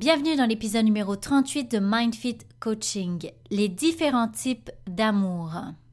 Bienvenue dans l'épisode numéro 38 de MindFit Coaching, les différents types d'amour.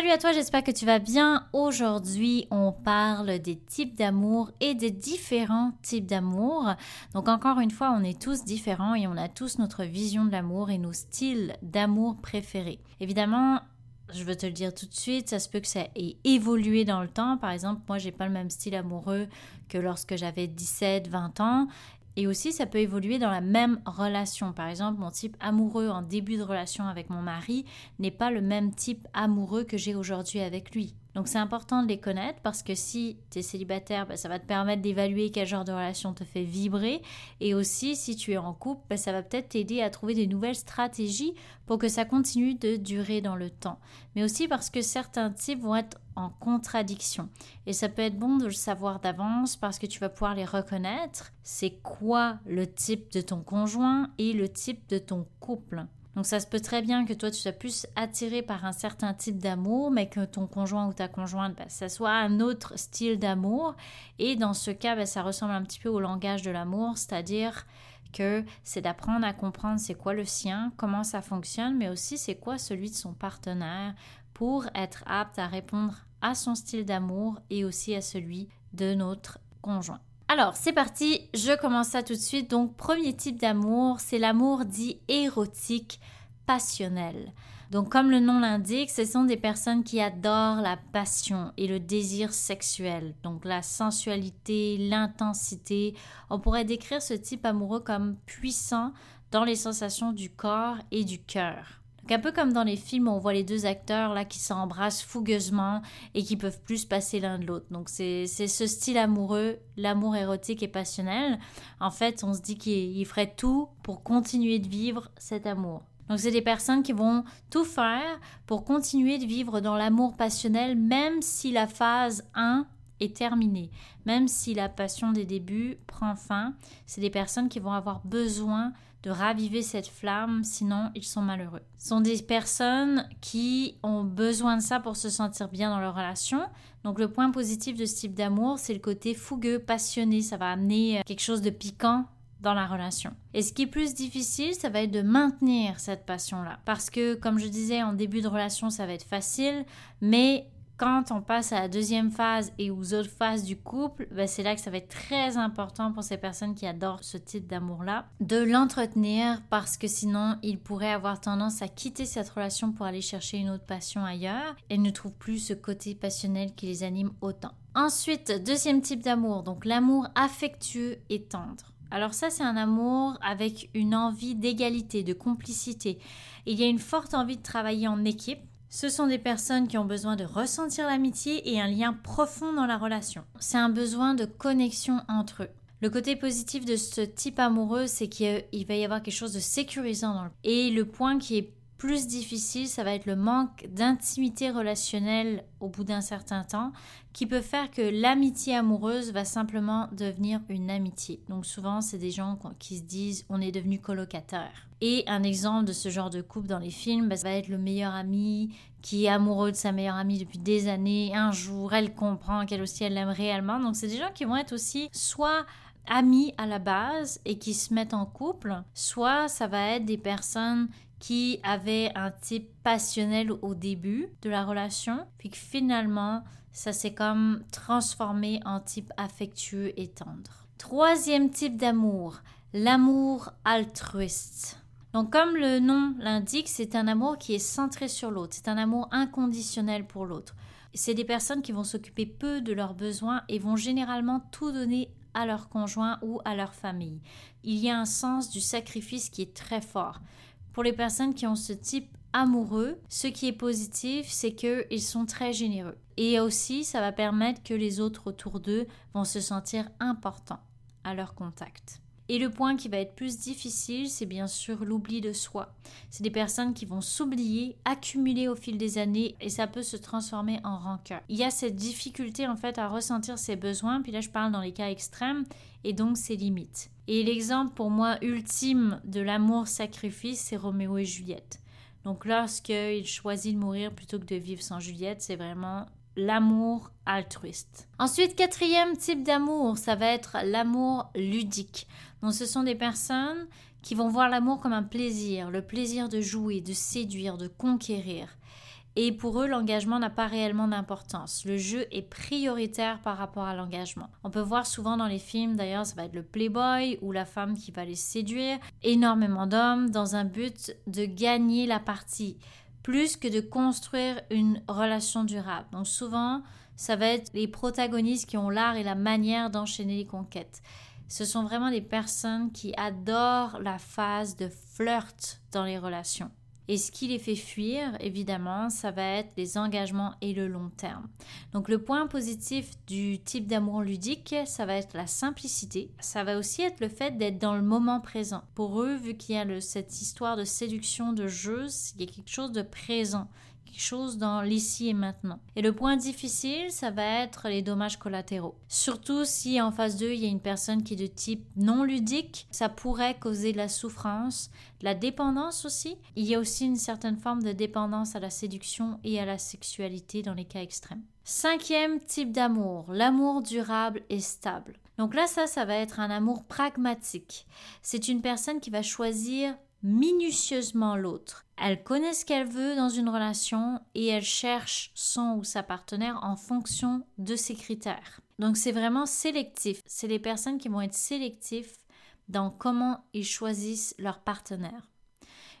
Salut à toi, j'espère que tu vas bien. Aujourd'hui, on parle des types d'amour et des différents types d'amour. Donc encore une fois, on est tous différents et on a tous notre vision de l'amour et nos styles d'amour préférés. Évidemment, je veux te le dire tout de suite, ça se peut que ça ait évolué dans le temps. Par exemple, moi, j'ai pas le même style amoureux que lorsque j'avais 17, 20 ans. Et aussi, ça peut évoluer dans la même relation. Par exemple, mon type amoureux en début de relation avec mon mari n'est pas le même type amoureux que j'ai aujourd'hui avec lui. Donc c'est important de les connaître parce que si tu es célibataire, ben, ça va te permettre d'évaluer quel genre de relation te fait vibrer. Et aussi, si tu es en couple, ben, ça va peut-être t'aider à trouver des nouvelles stratégies pour que ça continue de durer dans le temps. Mais aussi parce que certains types vont être en contradiction. Et ça peut être bon de le savoir d'avance parce que tu vas pouvoir les reconnaître. C'est quoi le type de ton conjoint et le type de ton couple? Donc ça se peut très bien que toi tu sois plus attiré par un certain type d'amour, mais que ton conjoint ou ta conjointe, ben, ça soit un autre style d'amour. Et dans ce cas, ben, ça ressemble un petit peu au langage de l'amour, c'est-à-dire que c'est d'apprendre à comprendre c'est quoi le sien, comment ça fonctionne, mais aussi c'est quoi celui de son partenaire pour être apte à répondre à son style d'amour et aussi à celui de notre conjoint. Alors, c'est parti, je commence ça tout de suite. Donc, premier type d'amour, c'est l'amour dit érotique, passionnel. Donc, comme le nom l'indique, ce sont des personnes qui adorent la passion et le désir sexuel. Donc, la sensualité, l'intensité. On pourrait décrire ce type amoureux comme puissant dans les sensations du corps et du cœur un peu comme dans les films on voit les deux acteurs là qui s'embrassent fougueusement et qui peuvent plus passer l'un de l'autre. Donc c'est ce style amoureux, l'amour érotique et passionnel. En fait, on se dit qu'il ferait tout pour continuer de vivre cet amour. Donc c'est des personnes qui vont tout faire pour continuer de vivre dans l'amour passionnel même si la phase 1 est terminée, même si la passion des débuts prend fin. C'est des personnes qui vont avoir besoin de raviver cette flamme, sinon ils sont malheureux. Ce sont des personnes qui ont besoin de ça pour se sentir bien dans leur relation. Donc le point positif de ce type d'amour, c'est le côté fougueux, passionné, ça va amener euh, quelque chose de piquant dans la relation. Et ce qui est plus difficile, ça va être de maintenir cette passion-là. Parce que, comme je disais, en début de relation, ça va être facile, mais quand on passe à la deuxième phase et aux autres phases du couple, ben c'est là que ça va être très important pour ces personnes qui adorent ce type d'amour-là, de l'entretenir parce que sinon, ils pourraient avoir tendance à quitter cette relation pour aller chercher une autre passion ailleurs et ne trouvent plus ce côté passionnel qui les anime autant. Ensuite, deuxième type d'amour, donc l'amour affectueux et tendre. Alors ça, c'est un amour avec une envie d'égalité, de complicité. Il y a une forte envie de travailler en équipe ce sont des personnes qui ont besoin de ressentir l'amitié et un lien profond dans la relation. C'est un besoin de connexion entre eux. Le côté positif de ce type amoureux, c'est qu'il va y avoir quelque chose de sécurisant dans le... Et le point qui est plus difficile, ça va être le manque d'intimité relationnelle au bout d'un certain temps, qui peut faire que l'amitié amoureuse va simplement devenir une amitié. Donc souvent, c'est des gens qui se disent on est devenu colocataire. Et un exemple de ce genre de couple dans les films, bah, ça va être le meilleur ami qui est amoureux de sa meilleure amie depuis des années. Un jour, elle comprend qu'elle aussi, elle l'aime réellement. Donc c'est des gens qui vont être aussi soit amis à la base et qui se mettent en couple, soit ça va être des personnes qui avait un type passionnel au début de la relation, puis que finalement, ça s'est comme transformé en type affectueux et tendre. Troisième type d'amour, l'amour altruiste. Donc comme le nom l'indique, c'est un amour qui est centré sur l'autre, c'est un amour inconditionnel pour l'autre. C'est des personnes qui vont s'occuper peu de leurs besoins et vont généralement tout donner à leur conjoint ou à leur famille. Il y a un sens du sacrifice qui est très fort. Pour les personnes qui ont ce type amoureux, ce qui est positif, c'est qu'ils sont très généreux. Et aussi, ça va permettre que les autres autour d'eux vont se sentir importants à leur contact. Et le point qui va être plus difficile, c'est bien sûr l'oubli de soi. C'est des personnes qui vont s'oublier, accumuler au fil des années et ça peut se transformer en rancœur. Il y a cette difficulté en fait à ressentir ses besoins, puis là je parle dans les cas extrêmes et donc ses limites. Et l'exemple pour moi ultime de l'amour-sacrifice, c'est Roméo et Juliette. Donc lorsqu'il choisit de mourir plutôt que de vivre sans Juliette, c'est vraiment l'amour altruiste. Ensuite, quatrième type d'amour, ça va être l'amour ludique. Donc ce sont des personnes qui vont voir l'amour comme un plaisir, le plaisir de jouer, de séduire, de conquérir. Et pour eux, l'engagement n'a pas réellement d'importance. Le jeu est prioritaire par rapport à l'engagement. On peut voir souvent dans les films, d'ailleurs, ça va être le playboy ou la femme qui va les séduire. Énormément d'hommes dans un but de gagner la partie plus que de construire une relation durable. Donc souvent, ça va être les protagonistes qui ont l'art et la manière d'enchaîner les conquêtes. Ce sont vraiment des personnes qui adorent la phase de flirt dans les relations. Et ce qui les fait fuir, évidemment, ça va être les engagements et le long terme. Donc le point positif du type d'amour ludique, ça va être la simplicité. Ça va aussi être le fait d'être dans le moment présent. Pour eux, vu qu'il y a cette histoire de séduction, de jeu, il y a quelque chose de présent chose dans l'ici et maintenant. Et le point difficile, ça va être les dommages collatéraux. Surtout si en face d'eux, il y a une personne qui est de type non ludique, ça pourrait causer de la souffrance, de la dépendance aussi. Il y a aussi une certaine forme de dépendance à la séduction et à la sexualité dans les cas extrêmes. Cinquième type d'amour, l'amour durable et stable. Donc là, ça, ça va être un amour pragmatique. C'est une personne qui va choisir minutieusement l'autre. Elle connaît ce qu'elle veut dans une relation et elle cherche son ou sa partenaire en fonction de ses critères. Donc c'est vraiment sélectif. C'est les personnes qui vont être sélectifs dans comment ils choisissent leur partenaire.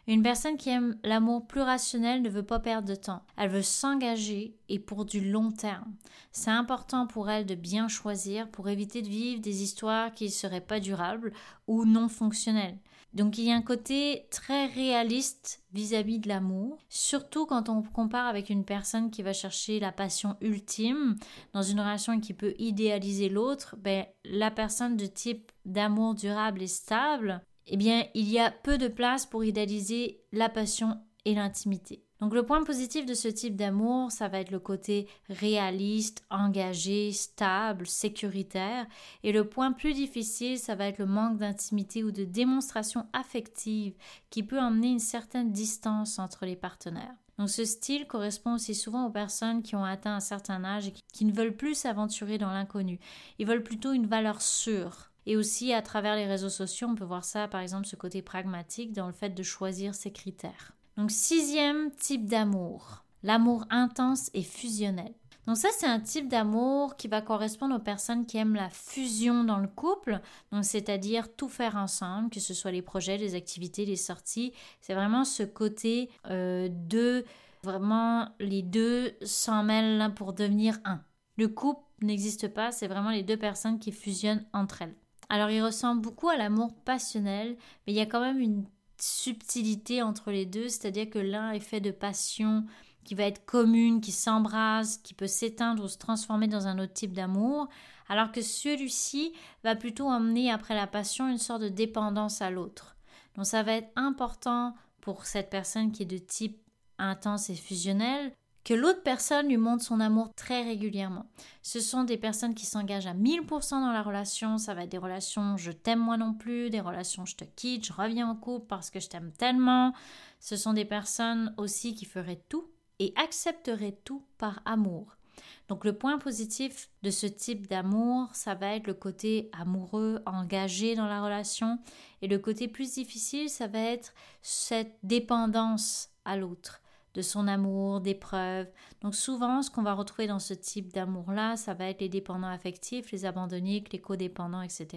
Une personne qui aime l'amour plus rationnel ne veut pas perdre de temps. Elle veut s'engager et pour du long terme. C'est important pour elle de bien choisir pour éviter de vivre des histoires qui ne seraient pas durables ou non fonctionnelles. Donc il y a un côté très réaliste vis-à-vis de l'amour, surtout quand on compare avec une personne qui va chercher la passion ultime dans une relation qui peut idéaliser l'autre, ben, la personne de type d'amour durable et stable, eh bien il y a peu de place pour idéaliser la passion et l'intimité. Donc le point positif de ce type d'amour, ça va être le côté réaliste, engagé, stable, sécuritaire. Et le point plus difficile, ça va être le manque d'intimité ou de démonstration affective qui peut emmener une certaine distance entre les partenaires. Donc ce style correspond aussi souvent aux personnes qui ont atteint un certain âge et qui ne veulent plus s'aventurer dans l'inconnu. Ils veulent plutôt une valeur sûre. Et aussi à travers les réseaux sociaux, on peut voir ça par exemple ce côté pragmatique dans le fait de choisir ses critères. Donc sixième type d'amour, l'amour intense et fusionnel. Donc ça, c'est un type d'amour qui va correspondre aux personnes qui aiment la fusion dans le couple, donc c'est-à-dire tout faire ensemble, que ce soit les projets, les activités, les sorties. C'est vraiment ce côté euh, de vraiment les deux s'en mêlent pour devenir un. Le couple n'existe pas, c'est vraiment les deux personnes qui fusionnent entre elles. Alors il ressemble beaucoup à l'amour passionnel, mais il y a quand même une subtilité entre les deux, c'est-à-dire que l'un est fait de passion qui va être commune, qui s'embrase, qui peut s'éteindre ou se transformer dans un autre type d'amour, alors que celui-ci va plutôt emmener après la passion une sorte de dépendance à l'autre. Donc ça va être important pour cette personne qui est de type intense et fusionnel que l'autre personne lui montre son amour très régulièrement. Ce sont des personnes qui s'engagent à 1000% dans la relation, ça va être des relations je t'aime moi non plus, des relations je te quitte, je reviens en couple parce que je t'aime tellement. Ce sont des personnes aussi qui feraient tout et accepteraient tout par amour. Donc le point positif de ce type d'amour, ça va être le côté amoureux, engagé dans la relation. Et le côté plus difficile, ça va être cette dépendance à l'autre de son amour, des preuves. Donc souvent, ce qu'on va retrouver dans ce type d'amour-là, ça va être les dépendants affectifs, les abandonnés, les codépendants, etc.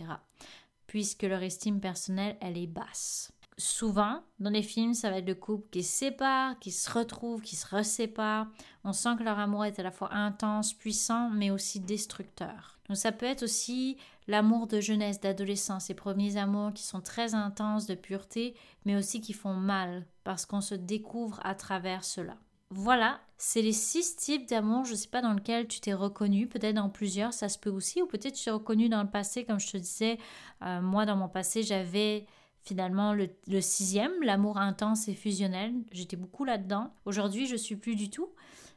Puisque leur estime personnelle, elle est basse. Souvent, dans les films, ça va être le couple qui se sépare, qui se retrouve, qui se resépare. On sent que leur amour est à la fois intense, puissant, mais aussi destructeur. Donc ça peut être aussi l'amour de jeunesse, d'adolescence, ces premiers amours qui sont très intenses, de pureté, mais aussi qui font mal, parce qu'on se découvre à travers cela. Voilà, c'est les six types d'amour. Je ne sais pas dans lequel tu t'es reconnu, peut-être dans plusieurs, ça se peut aussi, ou peut-être tu t'es reconnu dans le passé, comme je te disais. Euh, moi, dans mon passé, j'avais finalement le, sixième, l'amour intense et fusionnel. J'étais beaucoup là-dedans. Aujourd'hui, je suis plus du tout.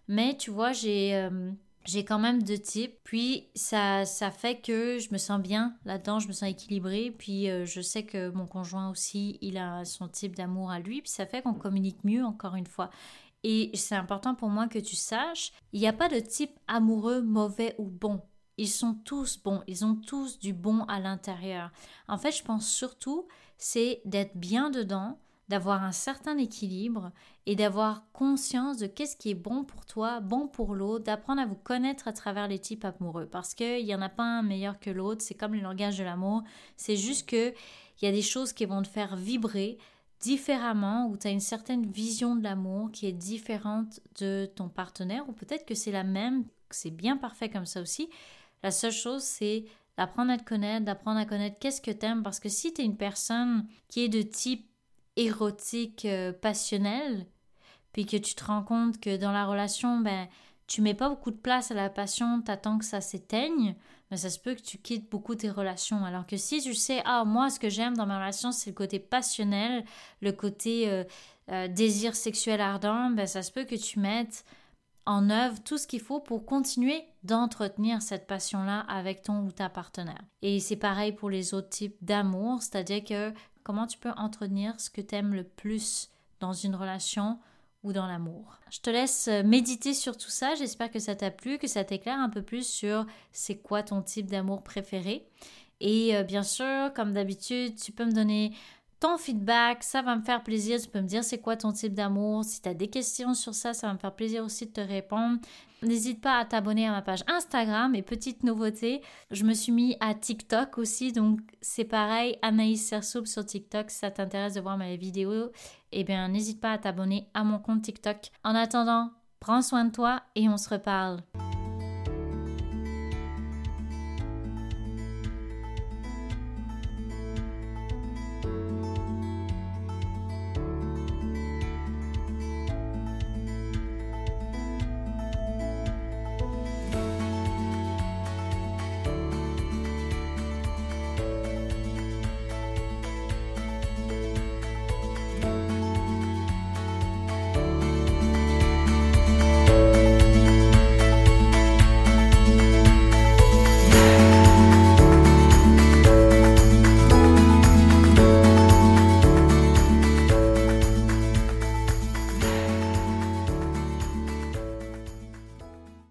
Mais tu vois, j'ai euh, j'ai quand même deux types. Puis ça, ça fait que je me sens bien là-dedans, je me sens équilibrée. Puis euh, je sais que mon conjoint aussi, il a son type d'amour à lui. Puis ça fait qu'on communique mieux, encore une fois. Et c'est important pour moi que tu saches, il n'y a pas de type amoureux mauvais ou bon. Ils sont tous bons, ils ont tous du bon à l'intérieur. En fait, je pense surtout, c'est d'être bien dedans, d'avoir un certain équilibre et d'avoir conscience de qu'est-ce qui est bon pour toi, bon pour l'autre, d'apprendre à vous connaître à travers les types amoureux. Parce qu'il n'y en a pas un meilleur que l'autre, c'est comme le langage de l'amour. C'est juste que il y a des choses qui vont te faire vibrer, différemment, où tu as une certaine vision de l'amour qui est différente de ton partenaire, ou peut-être que c'est la même, c'est bien parfait comme ça aussi. La seule chose, c'est d'apprendre à te connaître, d'apprendre à connaître qu'est-ce que tu aimes, parce que si tu es une personne qui est de type érotique euh, passionnel, puis que tu te rends compte que dans la relation, ben, tu mets pas beaucoup de place à la passion, t'attends que ça s'éteigne, mais ça se peut que tu quittes beaucoup tes relations. Alors que si tu sais, ah, moi, ce que j'aime dans ma relation, c'est le côté passionnel, le côté euh, euh, désir sexuel ardent, ben, ça se peut que tu mettes en œuvre tout ce qu'il faut pour continuer d'entretenir cette passion-là avec ton ou ta partenaire. Et c'est pareil pour les autres types d'amour, c'est-à-dire que comment tu peux entretenir ce que tu aimes le plus dans une relation ou dans l'amour? Je te laisse euh, méditer sur tout ça. J'espère que ça t'a plu, que ça t'éclaire un peu plus sur c'est quoi ton type d'amour préféré. Et euh, bien sûr, comme d'habitude, tu peux me donner ton feedback, ça va me faire plaisir. Tu peux me dire c'est quoi ton type d'amour? Si tu as des questions sur ça, ça va me faire plaisir aussi de te répondre. N'hésite pas à t'abonner à ma page Instagram et petite nouveauté, je me suis mis à TikTok aussi, donc c'est pareil, Anaïs Sersoup sur TikTok, si ça t'intéresse de voir mes vidéos, eh bien n'hésite pas à t'abonner à mon compte TikTok. En attendant, prends soin de toi et on se reparle.